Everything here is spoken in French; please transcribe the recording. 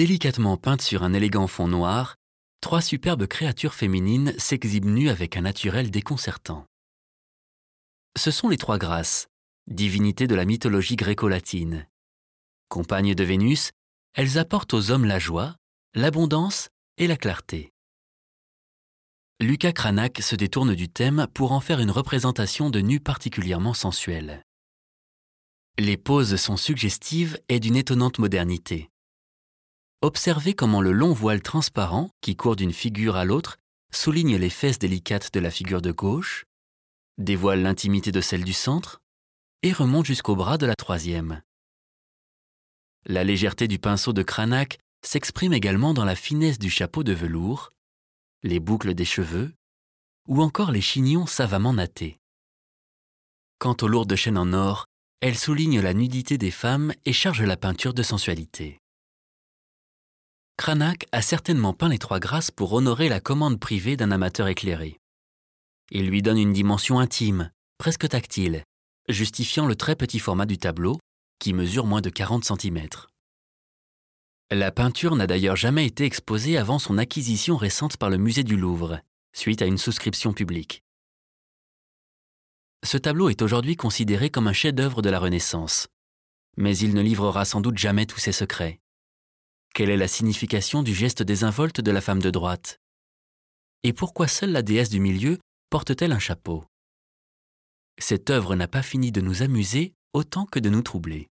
Délicatement peintes sur un élégant fond noir, trois superbes créatures féminines s'exhibent nues avec un naturel déconcertant. Ce sont les trois grâces, divinités de la mythologie gréco-latine. Compagnes de Vénus, elles apportent aux hommes la joie, l'abondance et la clarté. Lucas Cranach se détourne du thème pour en faire une représentation de nus particulièrement sensuelle. Les poses sont suggestives et d'une étonnante modernité. Observez comment le long voile transparent, qui court d'une figure à l'autre, souligne les fesses délicates de la figure de gauche, dévoile l'intimité de celle du centre, et remonte jusqu'au bras de la troisième. La légèreté du pinceau de Cranach s'exprime également dans la finesse du chapeau de velours, les boucles des cheveux, ou encore les chignons savamment nattés. Quant aux lourdes chaînes en or, elles soulignent la nudité des femmes et chargent la peinture de sensualité. Cranach a certainement peint les trois grâces pour honorer la commande privée d'un amateur éclairé. Il lui donne une dimension intime, presque tactile, justifiant le très petit format du tableau, qui mesure moins de 40 cm. La peinture n'a d'ailleurs jamais été exposée avant son acquisition récente par le musée du Louvre, suite à une souscription publique. Ce tableau est aujourd'hui considéré comme un chef-d'œuvre de la Renaissance, mais il ne livrera sans doute jamais tous ses secrets. Quelle est la signification du geste désinvolte de la femme de droite? Et pourquoi seule la déesse du milieu porte-t-elle un chapeau? Cette œuvre n'a pas fini de nous amuser autant que de nous troubler.